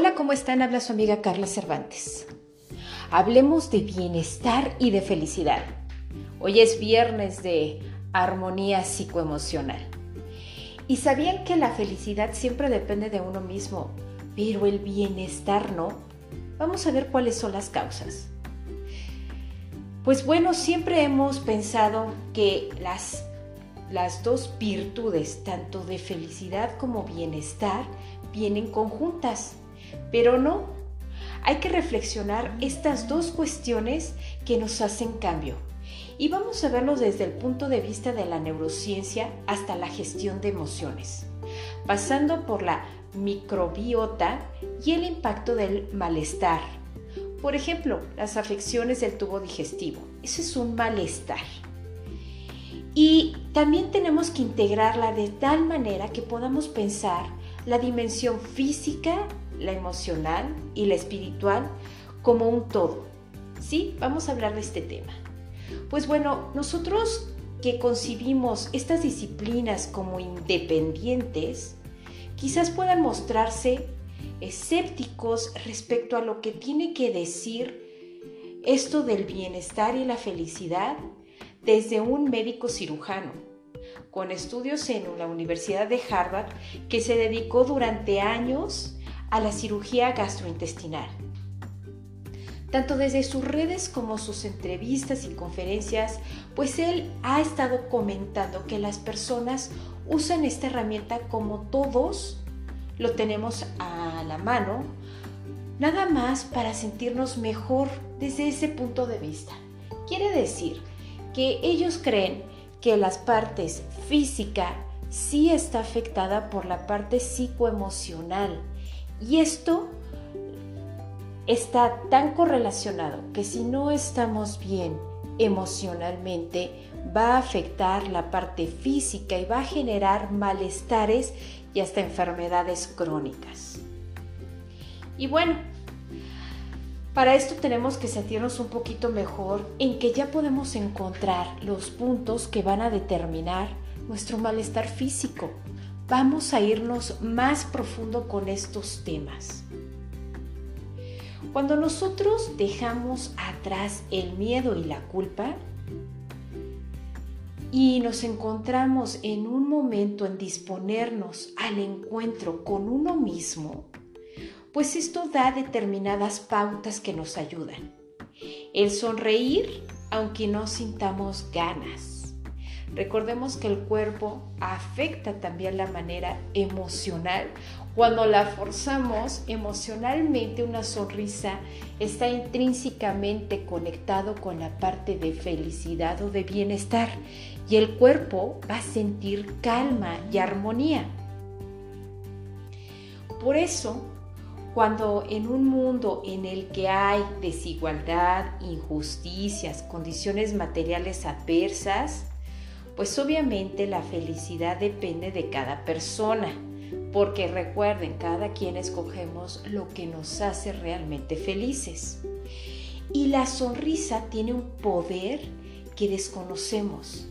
Hola, ¿cómo están? Habla su amiga Carla Cervantes. Hablemos de bienestar y de felicidad. Hoy es viernes de armonía psicoemocional. ¿Y sabían que la felicidad siempre depende de uno mismo, pero el bienestar no? Vamos a ver cuáles son las causas. Pues bueno, siempre hemos pensado que las, las dos virtudes, tanto de felicidad como bienestar, vienen conjuntas. Pero no, hay que reflexionar estas dos cuestiones que nos hacen cambio. Y vamos a verlo desde el punto de vista de la neurociencia hasta la gestión de emociones, pasando por la microbiota y el impacto del malestar. Por ejemplo, las afecciones del tubo digestivo. Eso es un malestar. Y también tenemos que integrarla de tal manera que podamos pensar la dimensión física la emocional y la espiritual como un todo. ¿Sí? Vamos a hablar de este tema. Pues bueno, nosotros que concibimos estas disciplinas como independientes, quizás puedan mostrarse escépticos respecto a lo que tiene que decir esto del bienestar y la felicidad desde un médico cirujano, con estudios en la Universidad de Harvard, que se dedicó durante años a la cirugía gastrointestinal. Tanto desde sus redes como sus entrevistas y conferencias, pues él ha estado comentando que las personas usan esta herramienta como todos lo tenemos a la mano, nada más para sentirnos mejor desde ese punto de vista. Quiere decir que ellos creen que las partes física sí está afectada por la parte psicoemocional y esto está tan correlacionado que si no estamos bien emocionalmente, va a afectar la parte física y va a generar malestares y hasta enfermedades crónicas. Y bueno, para esto tenemos que sentirnos un poquito mejor en que ya podemos encontrar los puntos que van a determinar nuestro malestar físico vamos a irnos más profundo con estos temas. Cuando nosotros dejamos atrás el miedo y la culpa y nos encontramos en un momento en disponernos al encuentro con uno mismo, pues esto da determinadas pautas que nos ayudan. El sonreír aunque no sintamos ganas Recordemos que el cuerpo afecta también la manera emocional. Cuando la forzamos emocionalmente, una sonrisa está intrínsecamente conectado con la parte de felicidad o de bienestar y el cuerpo va a sentir calma y armonía. Por eso, cuando en un mundo en el que hay desigualdad, injusticias, condiciones materiales adversas, pues obviamente la felicidad depende de cada persona, porque recuerden, cada quien escogemos lo que nos hace realmente felices. Y la sonrisa tiene un poder que desconocemos.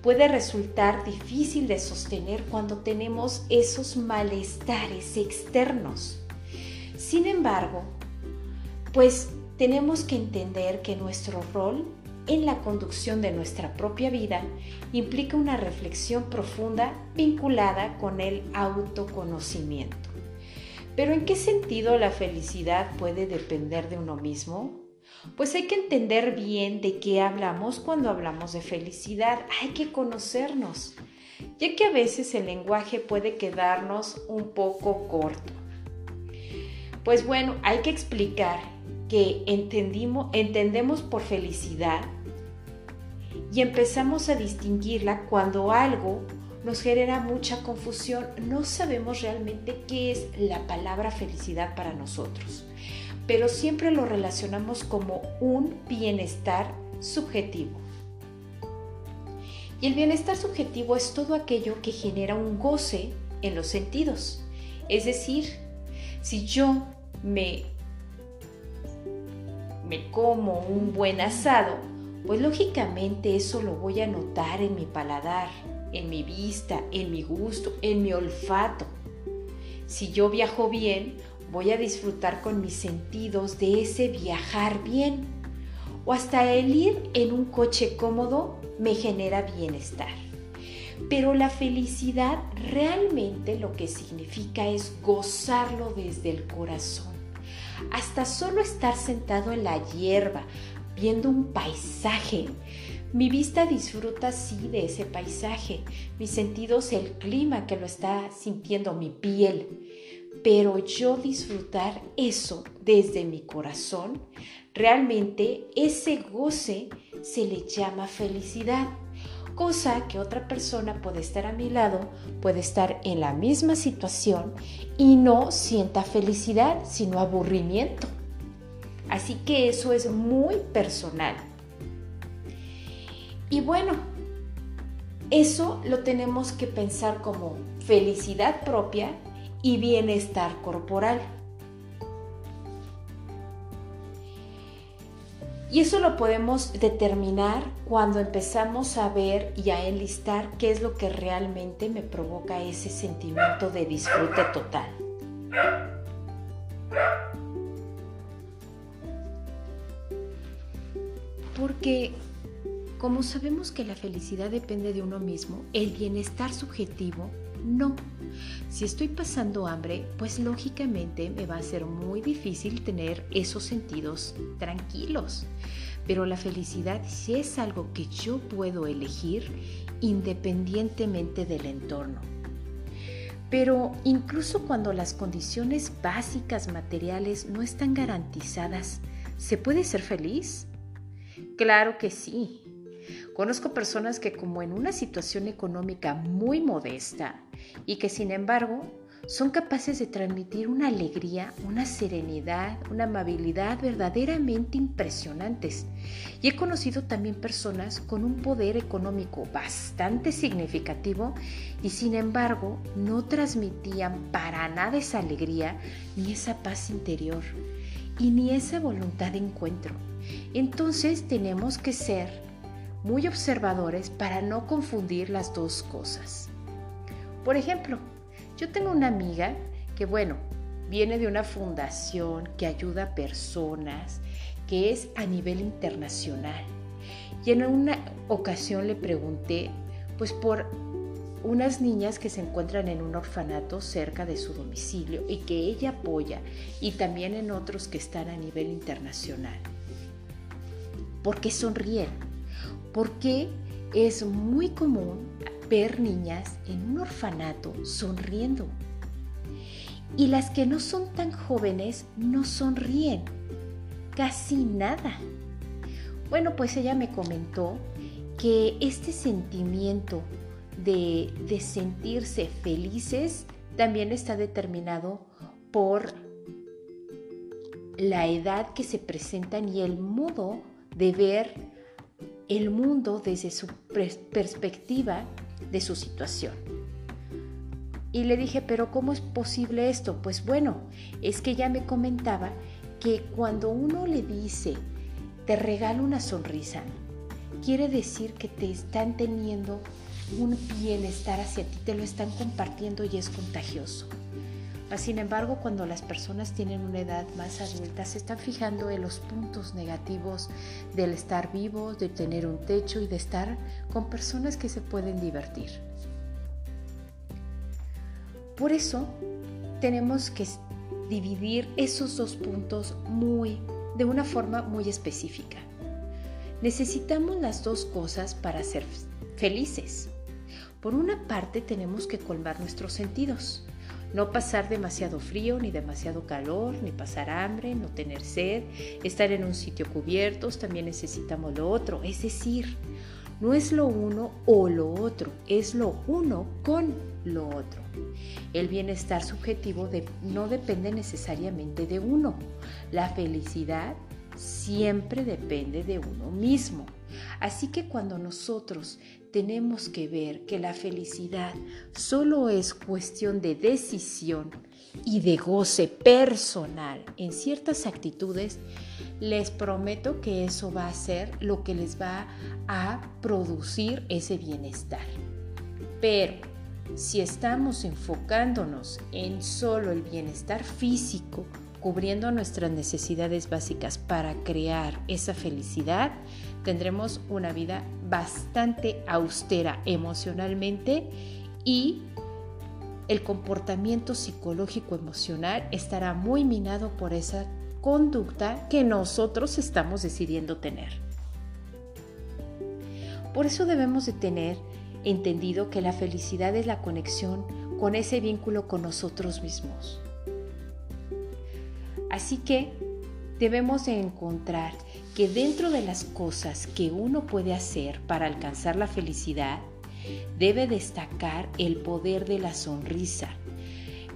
Puede resultar difícil de sostener cuando tenemos esos malestares externos. Sin embargo, pues tenemos que entender que nuestro rol en la conducción de nuestra propia vida implica una reflexión profunda vinculada con el autoconocimiento. Pero ¿en qué sentido la felicidad puede depender de uno mismo? Pues hay que entender bien de qué hablamos cuando hablamos de felicidad, hay que conocernos, ya que a veces el lenguaje puede quedarnos un poco corto. Pues bueno, hay que explicar que entendimos, entendemos por felicidad y empezamos a distinguirla cuando algo nos genera mucha confusión. No sabemos realmente qué es la palabra felicidad para nosotros, pero siempre lo relacionamos como un bienestar subjetivo. Y el bienestar subjetivo es todo aquello que genera un goce en los sentidos. Es decir, si yo me me como un buen asado, pues lógicamente eso lo voy a notar en mi paladar, en mi vista, en mi gusto, en mi olfato. Si yo viajo bien, voy a disfrutar con mis sentidos de ese viajar bien. O hasta el ir en un coche cómodo me genera bienestar. Pero la felicidad realmente lo que significa es gozarlo desde el corazón. Hasta solo estar sentado en la hierba, viendo un paisaje. Mi vista disfruta sí de ese paisaje, mis sentidos el clima que lo está sintiendo mi piel. Pero yo disfrutar eso desde mi corazón, realmente ese goce se le llama felicidad cosa que otra persona puede estar a mi lado, puede estar en la misma situación y no sienta felicidad, sino aburrimiento. Así que eso es muy personal. Y bueno, eso lo tenemos que pensar como felicidad propia y bienestar corporal. Y eso lo podemos determinar cuando empezamos a ver y a enlistar qué es lo que realmente me provoca ese sentimiento de disfrute total. Sabemos que la felicidad depende de uno mismo, el bienestar subjetivo no. Si estoy pasando hambre, pues lógicamente me va a ser muy difícil tener esos sentidos tranquilos. Pero la felicidad sí es algo que yo puedo elegir independientemente del entorno. Pero incluso cuando las condiciones básicas materiales no están garantizadas, ¿se puede ser feliz? Claro que sí. Conozco personas que como en una situación económica muy modesta y que sin embargo son capaces de transmitir una alegría, una serenidad, una amabilidad verdaderamente impresionantes. Y he conocido también personas con un poder económico bastante significativo y sin embargo no transmitían para nada esa alegría ni esa paz interior y ni esa voluntad de encuentro. Entonces tenemos que ser muy observadores para no confundir las dos cosas. Por ejemplo, yo tengo una amiga que, bueno, viene de una fundación que ayuda a personas, que es a nivel internacional. Y en una ocasión le pregunté, pues por unas niñas que se encuentran en un orfanato cerca de su domicilio y que ella apoya, y también en otros que están a nivel internacional. ¿Por qué sonríen? Porque es muy común ver niñas en un orfanato sonriendo. Y las que no son tan jóvenes no sonríen, casi nada. Bueno, pues ella me comentó que este sentimiento de, de sentirse felices también está determinado por la edad que se presentan y el modo de ver el mundo desde su perspectiva de su situación. Y le dije, pero ¿cómo es posible esto? Pues bueno, es que ella me comentaba que cuando uno le dice, te regalo una sonrisa, quiere decir que te están teniendo un bienestar hacia ti, te lo están compartiendo y es contagioso. Sin embargo, cuando las personas tienen una edad más adulta, se están fijando en los puntos negativos del estar vivo, de tener un techo y de estar con personas que se pueden divertir. Por eso tenemos que dividir esos dos puntos muy de una forma muy específica. Necesitamos las dos cosas para ser felices. Por una parte tenemos que colmar nuestros sentidos. No pasar demasiado frío, ni demasiado calor, ni pasar hambre, no tener sed, estar en un sitio cubierto, también necesitamos lo otro. Es decir, no es lo uno o lo otro, es lo uno con lo otro. El bienestar subjetivo no depende necesariamente de uno. La felicidad siempre depende de uno mismo. Así que cuando nosotros tenemos que ver que la felicidad solo es cuestión de decisión y de goce personal en ciertas actitudes, les prometo que eso va a ser lo que les va a producir ese bienestar. Pero si estamos enfocándonos en solo el bienestar físico, cubriendo nuestras necesidades básicas para crear esa felicidad, tendremos una vida bastante austera emocionalmente y el comportamiento psicológico emocional estará muy minado por esa conducta que nosotros estamos decidiendo tener. Por eso debemos de tener entendido que la felicidad es la conexión con ese vínculo con nosotros mismos. Así que debemos de encontrar que dentro de las cosas que uno puede hacer para alcanzar la felicidad, debe destacar el poder de la sonrisa,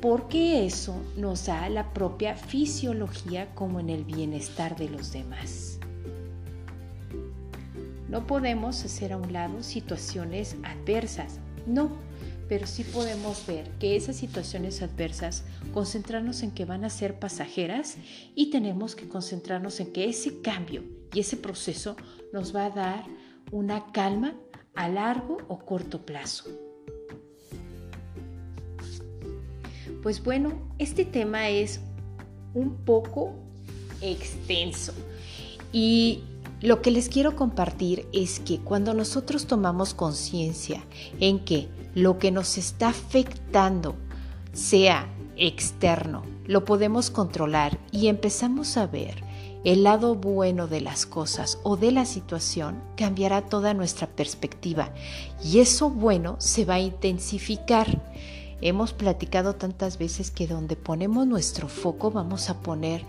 porque eso nos da la propia fisiología como en el bienestar de los demás. No podemos hacer a un lado situaciones adversas, no, pero sí podemos ver que esas situaciones adversas, concentrarnos en que van a ser pasajeras y tenemos que concentrarnos en que ese cambio y ese proceso nos va a dar una calma a largo o corto plazo. Pues bueno, este tema es un poco extenso y lo que les quiero compartir es que cuando nosotros tomamos conciencia en que lo que nos está afectando sea externo, lo podemos controlar y empezamos a ver el lado bueno de las cosas o de la situación, cambiará toda nuestra perspectiva y eso bueno se va a intensificar. Hemos platicado tantas veces que donde ponemos nuestro foco vamos a poner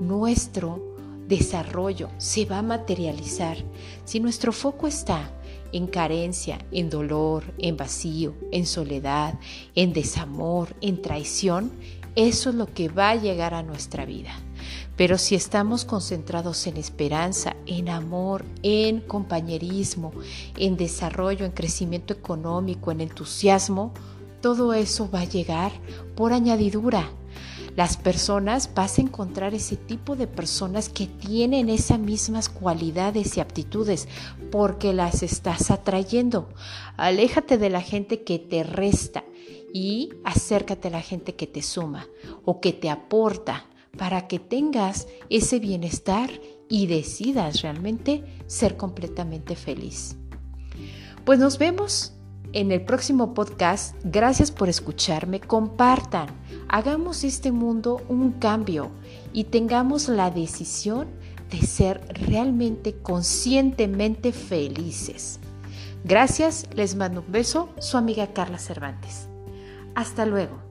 nuestro desarrollo, se va a materializar. Si nuestro foco está en carencia, en dolor, en vacío, en soledad, en desamor, en traición, eso es lo que va a llegar a nuestra vida. Pero si estamos concentrados en esperanza, en amor, en compañerismo, en desarrollo, en crecimiento económico, en entusiasmo, todo eso va a llegar por añadidura las personas, vas a encontrar ese tipo de personas que tienen esas mismas cualidades y aptitudes porque las estás atrayendo. Aléjate de la gente que te resta y acércate a la gente que te suma o que te aporta para que tengas ese bienestar y decidas realmente ser completamente feliz. Pues nos vemos en el próximo podcast. Gracias por escucharme. Compartan. Hagamos este mundo un cambio y tengamos la decisión de ser realmente conscientemente felices. Gracias, les mando un beso, su amiga Carla Cervantes. Hasta luego.